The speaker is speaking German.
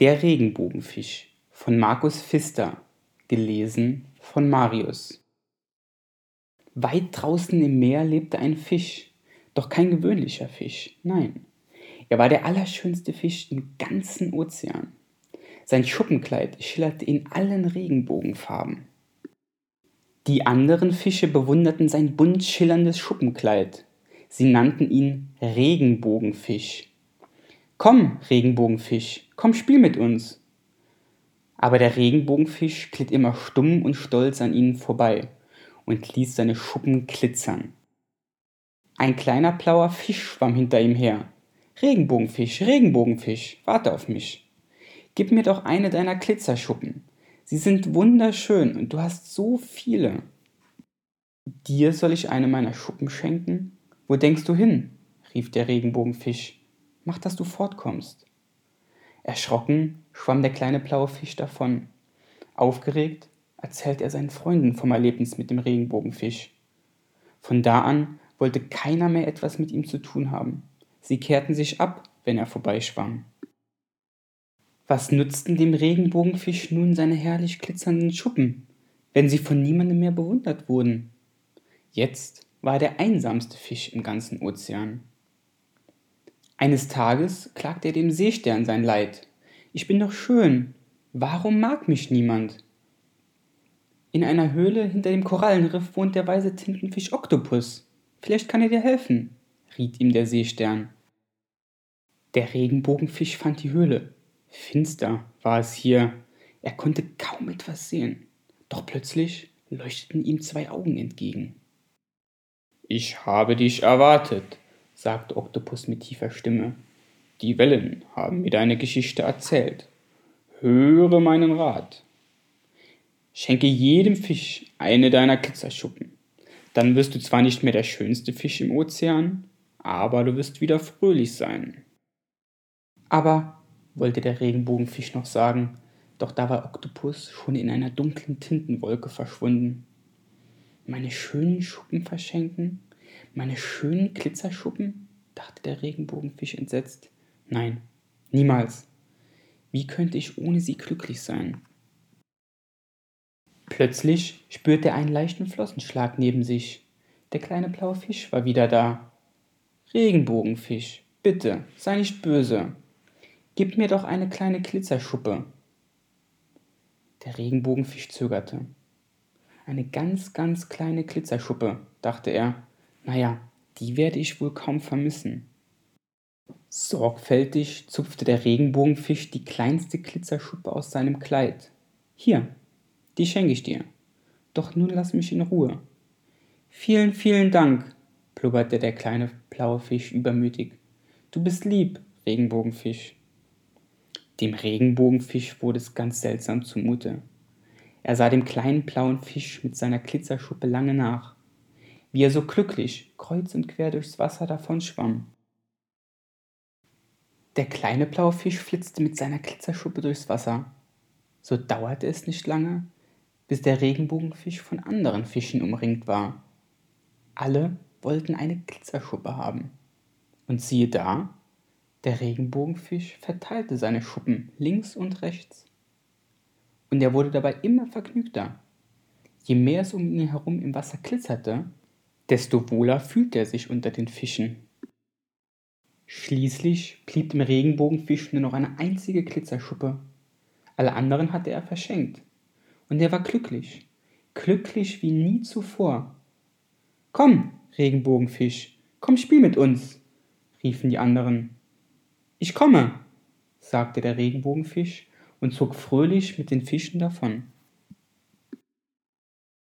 Der Regenbogenfisch von Markus Pfister gelesen von Marius Weit draußen im Meer lebte ein Fisch, doch kein gewöhnlicher Fisch, nein. Er war der allerschönste Fisch im ganzen Ozean. Sein Schuppenkleid schillerte in allen Regenbogenfarben. Die anderen Fische bewunderten sein bunt schillerndes Schuppenkleid. Sie nannten ihn Regenbogenfisch. Komm, Regenbogenfisch, komm spiel mit uns. Aber der Regenbogenfisch glitt immer stumm und stolz an ihnen vorbei und ließ seine Schuppen glitzern. Ein kleiner blauer Fisch schwamm hinter ihm her. Regenbogenfisch, Regenbogenfisch, warte auf mich. Gib mir doch eine deiner Glitzerschuppen. Sie sind wunderschön und du hast so viele. Dir soll ich eine meiner Schuppen schenken? Wo denkst du hin? rief der Regenbogenfisch mach, dass du fortkommst. Erschrocken schwamm der kleine blaue Fisch davon. Aufgeregt erzählt er seinen Freunden vom Erlebnis mit dem Regenbogenfisch. Von da an wollte keiner mehr etwas mit ihm zu tun haben. Sie kehrten sich ab, wenn er vorbeischwamm. Was nutzten dem Regenbogenfisch nun seine herrlich glitzernden Schuppen, wenn sie von niemandem mehr bewundert wurden? Jetzt war er der einsamste Fisch im ganzen Ozean. Eines Tages klagte er dem Seestern sein Leid. Ich bin doch schön. Warum mag mich niemand? In einer Höhle hinter dem Korallenriff wohnt der weise Tintenfisch Oktopus. Vielleicht kann er dir helfen, riet ihm der Seestern. Der Regenbogenfisch fand die Höhle. Finster war es hier. Er konnte kaum etwas sehen. Doch plötzlich leuchteten ihm zwei Augen entgegen. Ich habe dich erwartet, sagte Oktopus mit tiefer Stimme. Die Wellen haben mir deine Geschichte erzählt. Höre meinen Rat. Schenke jedem Fisch eine deiner Glitzerschuppen. Dann wirst du zwar nicht mehr der schönste Fisch im Ozean, aber du wirst wieder fröhlich sein. Aber, wollte der Regenbogenfisch noch sagen, doch da war Oktopus schon in einer dunklen Tintenwolke verschwunden. Meine schönen Schuppen verschenken? Meine schönen Glitzerschuppen? dachte der Regenbogenfisch entsetzt. Nein, niemals. Wie könnte ich ohne sie glücklich sein? Plötzlich spürte er einen leichten Flossenschlag neben sich. Der kleine blaue Fisch war wieder da. Regenbogenfisch, bitte, sei nicht böse. Gib mir doch eine kleine Glitzerschuppe. Der Regenbogenfisch zögerte. Eine ganz, ganz kleine Glitzerschuppe, dachte er. Naja, die werde ich wohl kaum vermissen. Sorgfältig zupfte der Regenbogenfisch die kleinste Glitzerschuppe aus seinem Kleid. Hier, die schenke ich dir. Doch nun lass mich in Ruhe. Vielen, vielen Dank, blubberte der kleine blaue Fisch übermütig. Du bist lieb, Regenbogenfisch. Dem Regenbogenfisch wurde es ganz seltsam zumute. Er sah dem kleinen blauen Fisch mit seiner Glitzerschuppe lange nach wie er so glücklich kreuz und quer durchs Wasser davonschwamm. Der kleine blaue Fisch flitzte mit seiner Glitzerschuppe durchs Wasser. So dauerte es nicht lange, bis der Regenbogenfisch von anderen Fischen umringt war. Alle wollten eine Glitzerschuppe haben. Und siehe da, der Regenbogenfisch verteilte seine Schuppen links und rechts. Und er wurde dabei immer vergnügter. Je mehr es um ihn herum im Wasser glitzerte, desto wohler fühlte er sich unter den Fischen. Schließlich blieb dem Regenbogenfisch nur noch eine einzige Glitzerschuppe. Alle anderen hatte er verschenkt. Und er war glücklich, glücklich wie nie zuvor. Komm, Regenbogenfisch, komm spiel mit uns, riefen die anderen. Ich komme, sagte der Regenbogenfisch und zog fröhlich mit den Fischen davon.